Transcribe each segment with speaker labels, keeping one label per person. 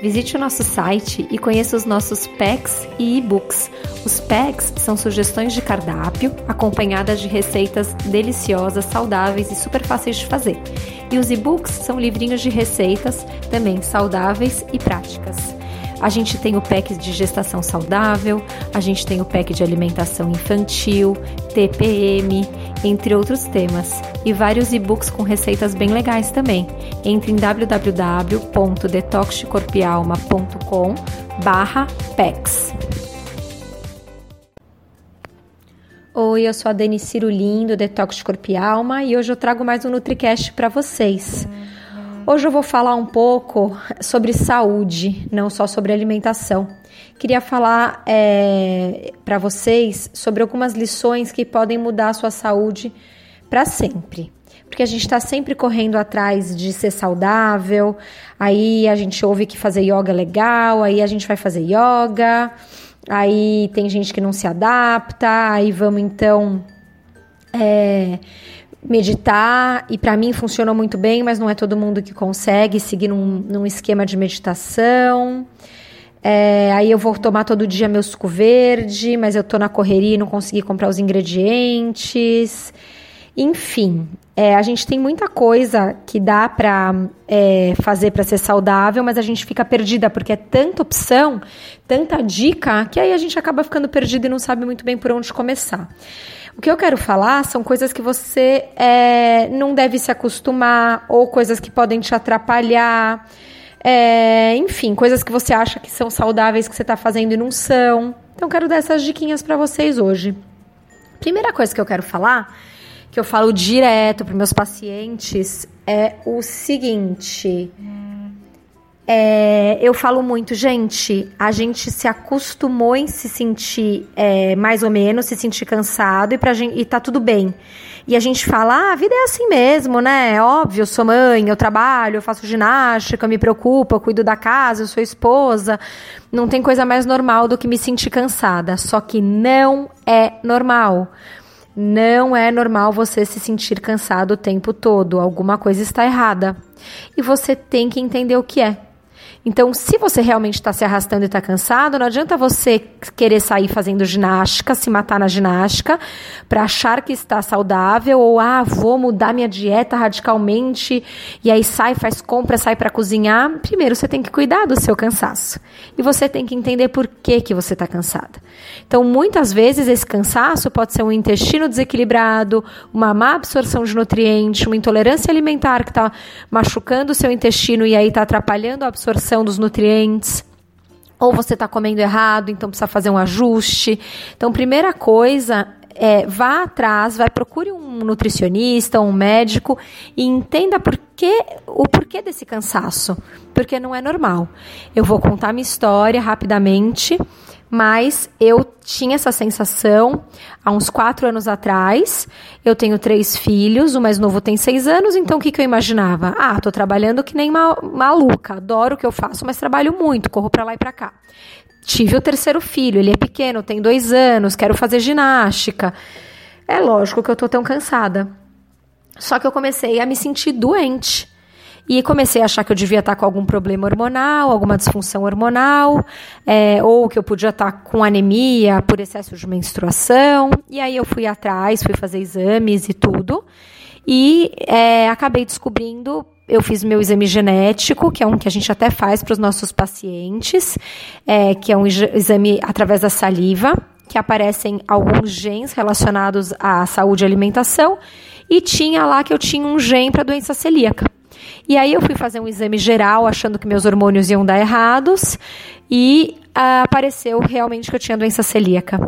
Speaker 1: Visite o nosso site e conheça os nossos packs e e-books. Os packs são sugestões de cardápio acompanhadas de receitas deliciosas, saudáveis e super fáceis de fazer. E os e-books são livrinhos de receitas também saudáveis e práticas. A gente tem o pack de gestação saudável, a gente tem o pack de alimentação infantil, TPM, entre outros temas, e vários e-books com receitas bem legais também. Entre em www.detoxcorpialma.com barra. Oi, eu sou a Dani Cirulim do Detox Corpo e Alma e hoje eu trago mais um NutriCast para vocês. Hoje eu vou falar um pouco sobre saúde, não só sobre alimentação. Queria falar é, para vocês sobre algumas lições que podem mudar a sua saúde para sempre. Porque a gente está sempre correndo atrás de ser saudável, aí a gente ouve que fazer yoga é legal, aí a gente vai fazer yoga, aí tem gente que não se adapta, aí vamos então. É, meditar e para mim funcionou muito bem, mas não é todo mundo que consegue seguir num, num esquema de meditação. É, aí eu vou tomar todo dia meu suco verde, mas eu tô na correria e não consegui comprar os ingredientes. Enfim, é, a gente tem muita coisa que dá para é, fazer para ser saudável, mas a gente fica perdida porque é tanta opção, tanta dica, que aí a gente acaba ficando perdido e não sabe muito bem por onde começar. O que eu quero falar são coisas que você é, não deve se acostumar ou coisas que podem te atrapalhar. É, enfim, coisas que você acha que são saudáveis que você está fazendo e não são. Então, quero dar essas diquinhas para vocês hoje. Primeira coisa que eu quero falar, que eu falo direto para meus pacientes, é o seguinte. É, eu falo muito, gente, a gente se acostumou em se sentir é, mais ou menos, se sentir cansado e, pra gente, e tá tudo bem. E a gente fala, ah, a vida é assim mesmo, né? Óbvio, eu sou mãe, eu trabalho, eu faço ginástica, eu me preocupo, eu cuido da casa, eu sou esposa. Não tem coisa mais normal do que me sentir cansada. Só que não é normal. Não é normal você se sentir cansado o tempo todo. Alguma coisa está errada. E você tem que entender o que é. Então, se você realmente está se arrastando e está cansado, não adianta você querer sair fazendo ginástica, se matar na ginástica, para achar que está saudável, ou ah, vou mudar minha dieta radicalmente, e aí sai, faz compra, sai para cozinhar. Primeiro, você tem que cuidar do seu cansaço. E você tem que entender por que, que você está cansada. Então, muitas vezes, esse cansaço pode ser um intestino desequilibrado, uma má absorção de nutrientes, uma intolerância alimentar que está machucando o seu intestino e aí está atrapalhando a absorção absorção dos nutrientes, ou você está comendo errado, então precisa fazer um ajuste. Então, primeira coisa é, vá atrás, vai procure um nutricionista, um médico e entenda por que, o porquê desse cansaço, porque não é normal. Eu vou contar minha história rapidamente mas eu tinha essa sensação há uns quatro anos atrás. Eu tenho três filhos, o mais novo tem seis anos, então o que, que eu imaginava? Ah, tô trabalhando que nem maluca, adoro o que eu faço, mas trabalho muito, corro para lá e para cá. Tive o terceiro filho, ele é pequeno, tem dois anos, quero fazer ginástica. É lógico que eu tô tão cansada. Só que eu comecei a me sentir doente. E comecei a achar que eu devia estar com algum problema hormonal, alguma disfunção hormonal, é, ou que eu podia estar com anemia por excesso de menstruação. E aí eu fui atrás, fui fazer exames e tudo. E é, acabei descobrindo eu fiz meu exame genético, que é um que a gente até faz para os nossos pacientes, é, que é um exame através da saliva, que aparecem alguns genes relacionados à saúde e alimentação, e tinha lá que eu tinha um gene para doença celíaca. E aí eu fui fazer um exame geral, achando que meus hormônios iam dar errados, e ah, apareceu realmente que eu tinha doença celíaca.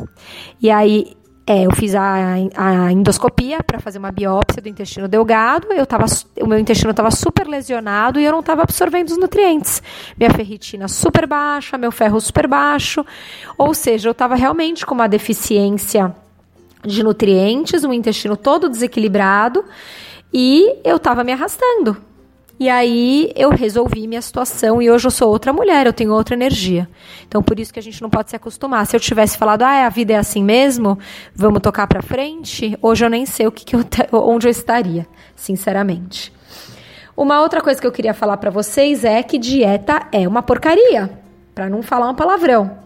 Speaker 1: E aí É, eu fiz a, a endoscopia para fazer uma biópsia do intestino delgado. Eu tava, o meu intestino estava super lesionado e eu não estava absorvendo os nutrientes. Minha ferritina super baixa, meu ferro super baixo. Ou seja, eu estava realmente com uma deficiência de nutrientes, um intestino todo desequilibrado e eu estava me arrastando. E aí eu resolvi minha situação e hoje eu sou outra mulher, eu tenho outra energia. Então por isso que a gente não pode se acostumar. Se eu tivesse falado, ah, a vida é assim mesmo, vamos tocar para frente, hoje eu nem sei o que, que eu, onde eu estaria, sinceramente. Uma outra coisa que eu queria falar para vocês é que dieta é uma porcaria, para não falar um palavrão.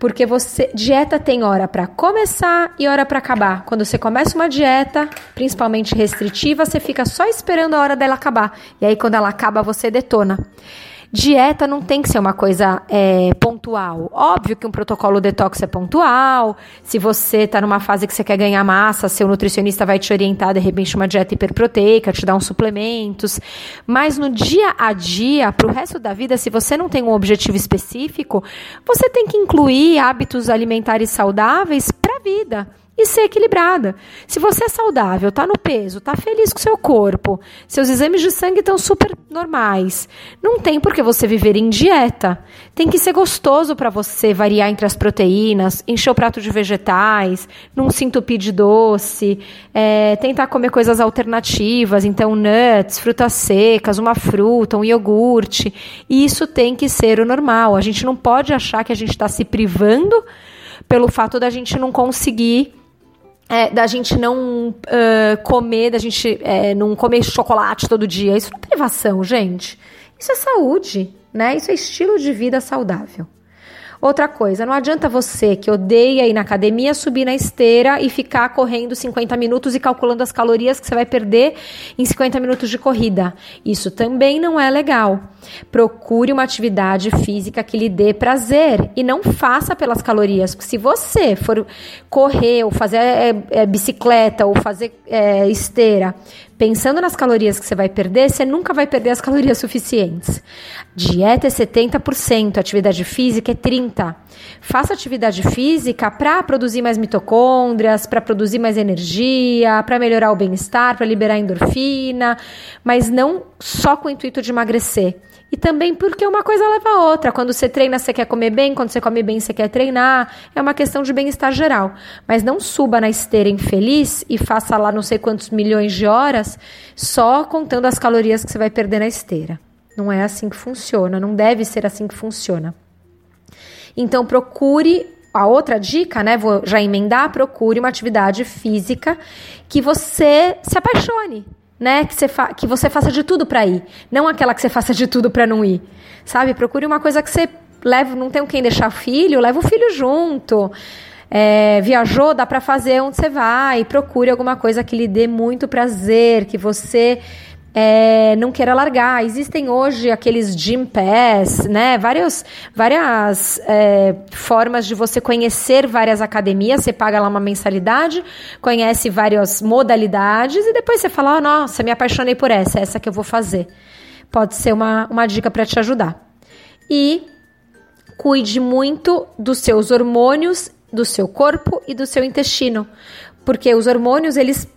Speaker 1: Porque você dieta tem hora para começar e hora para acabar. Quando você começa uma dieta, principalmente restritiva, você fica só esperando a hora dela acabar. E aí quando ela acaba, você detona. Dieta não tem que ser uma coisa é, pontual. Óbvio que um protocolo detox é pontual. Se você está numa fase que você quer ganhar massa, seu nutricionista vai te orientar, de repente, uma dieta hiperproteica, te dar uns suplementos. Mas no dia a dia, para o resto da vida, se você não tem um objetivo específico, você tem que incluir hábitos alimentares saudáveis vida e ser equilibrada. Se você é saudável, está no peso, está feliz com seu corpo, seus exames de sangue estão super normais, não tem por que você viver em dieta. Tem que ser gostoso para você variar entre as proteínas, encher o prato de vegetais, não se entupir de doce, é, tentar comer coisas alternativas, então nuts, frutas secas, uma fruta, um iogurte. Isso tem que ser o normal. A gente não pode achar que a gente está se privando pelo fato da gente não conseguir é, da gente não uh, comer, da gente é, não comer chocolate todo dia. Isso não é privação, gente. Isso é saúde, né? Isso é estilo de vida saudável. Outra coisa, não adianta você que odeia ir na academia subir na esteira e ficar correndo 50 minutos e calculando as calorias que você vai perder em 50 minutos de corrida. Isso também não é legal. Procure uma atividade física que lhe dê prazer e não faça pelas calorias. Se você for correr ou fazer é, é, bicicleta ou fazer é, esteira pensando nas calorias que você vai perder, você nunca vai perder as calorias suficientes. Dieta é 70%, atividade física é 30%. Faça atividade física para produzir mais mitocôndrias, para produzir mais energia, para melhorar o bem-estar, para liberar endorfina, mas não só com o intuito de emagrecer. E também porque uma coisa leva a outra. Quando você treina, você quer comer bem, quando você come bem, você quer treinar. É uma questão de bem-estar geral. Mas não suba na esteira infeliz e faça lá não sei quantos milhões de horas só contando as calorias que você vai perder na esteira. Não é assim que funciona, não deve ser assim que funciona. Então procure a outra dica, né? Vou já emendar, procure uma atividade física que você se apaixone, né? Que você, que você faça de tudo para ir, não aquela que você faça de tudo para não ir, sabe? Procure uma coisa que você leve, não tem quem deixar filho, leva o filho junto. É, viajou, dá para fazer onde você vai. Procure alguma coisa que lhe dê muito prazer, que você é, não queira largar. Existem hoje aqueles gym pass, né? Várias, várias é, formas de você conhecer várias academias. Você paga lá uma mensalidade, conhece várias modalidades e depois você fala: oh, nossa, me apaixonei por essa, essa que eu vou fazer. Pode ser uma, uma dica para te ajudar. E cuide muito dos seus hormônios, do seu corpo e do seu intestino, porque os hormônios eles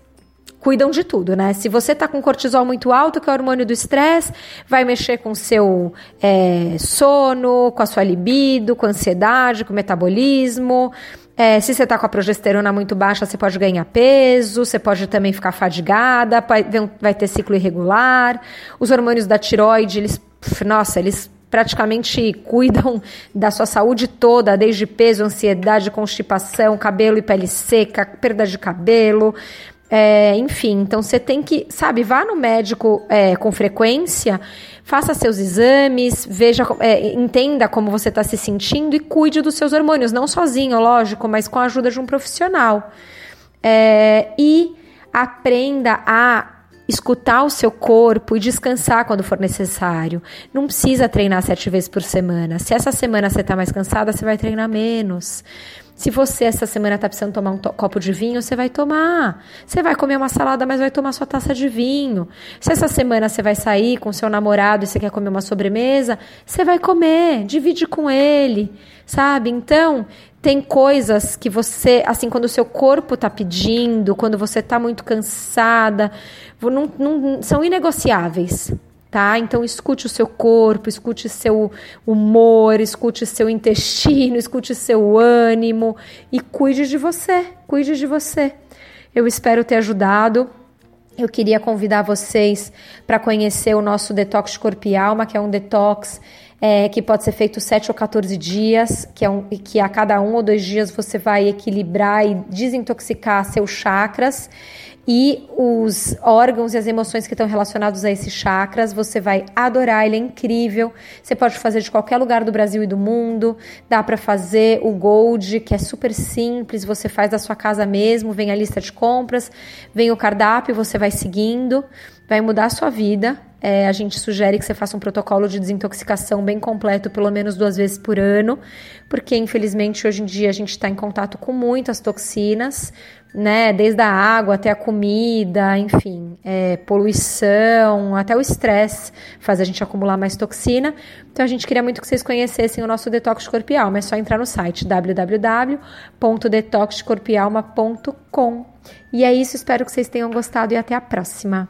Speaker 1: cuidam de tudo, né? Se você tá com cortisol muito alto, que é o hormônio do estresse, vai mexer com o seu é, sono, com a sua libido, com a ansiedade, com o metabolismo. É, se você tá com a progesterona muito baixa, você pode ganhar peso, você pode também ficar fadigada, vai ter ciclo irregular. Os hormônios da tiroide, eles, nossa, eles praticamente cuidam da sua saúde toda, desde peso, ansiedade, constipação, cabelo e pele seca, perda de cabelo. É, enfim, então você tem que, sabe, vá no médico é, com frequência, faça seus exames, veja, é, entenda como você está se sentindo e cuide dos seus hormônios, não sozinho, lógico, mas com a ajuda de um profissional. É, e aprenda a escutar o seu corpo e descansar quando for necessário. Não precisa treinar sete vezes por semana. Se essa semana você está mais cansada, você vai treinar menos. Se você essa semana está precisando tomar um copo de vinho, você vai tomar. Você vai comer uma salada, mas vai tomar sua taça de vinho. Se essa semana você vai sair com seu namorado e você quer comer uma sobremesa, você vai comer, divide com ele, sabe? Então, tem coisas que você, assim, quando o seu corpo tá pedindo, quando você tá muito cansada, não, não, são inegociáveis. Tá? Então escute o seu corpo, escute seu humor, escute seu intestino, escute seu ânimo e cuide de você, cuide de você. Eu espero ter ajudado. Eu queria convidar vocês para conhecer o nosso detox de corpo e alma, que é um detox é, que pode ser feito 7 ou 14 dias, que, é um, que a cada um ou dois dias você vai equilibrar e desintoxicar seus chakras e os órgãos e as emoções que estão relacionados a esses chakras. Você vai adorar, ele é incrível. Você pode fazer de qualquer lugar do Brasil e do mundo. Dá para fazer o Gold, que é super simples, você faz da sua casa mesmo, vem a lista de compras, vem o cardápio, você vai seguindo, vai mudar a sua vida. É, a gente sugere que você faça um protocolo de desintoxicação bem completo, pelo menos duas vezes por ano, porque infelizmente hoje em dia a gente está em contato com muitas toxinas, né? Desde a água até a comida, enfim, é, poluição, até o estresse faz a gente acumular mais toxina. Então a gente queria muito que vocês conhecessem o nosso detox corpial, mas é só entrar no site www.detoxcorpialma.com. E é isso, espero que vocês tenham gostado e até a próxima.